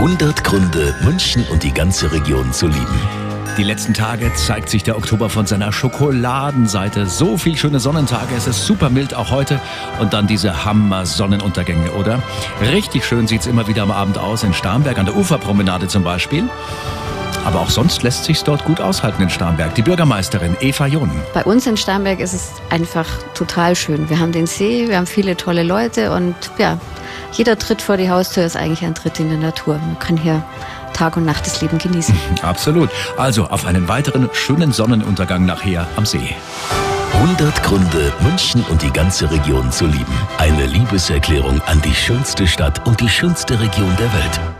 100 Gründe, München und die ganze Region zu lieben. Die letzten Tage zeigt sich der Oktober von seiner Schokoladenseite. So viel schöne Sonnentage, es ist super mild auch heute. Und dann diese Hammer-Sonnenuntergänge, oder? Richtig schön sieht's immer wieder am Abend aus in Starnberg, an der Uferpromenade zum Beispiel. Aber auch sonst lässt sich's dort gut aushalten in Starnberg. Die Bürgermeisterin Eva John. Bei uns in Starnberg ist es einfach total schön. Wir haben den See, wir haben viele tolle Leute und ja, jeder Tritt vor die Haustür ist eigentlich ein Tritt in die Natur. Man kann hier Tag und Nacht das Leben genießen. Absolut. Also auf einen weiteren schönen Sonnenuntergang nachher am See. 100 Gründe, München und die ganze Region zu lieben. Eine Liebeserklärung an die schönste Stadt und die schönste Region der Welt.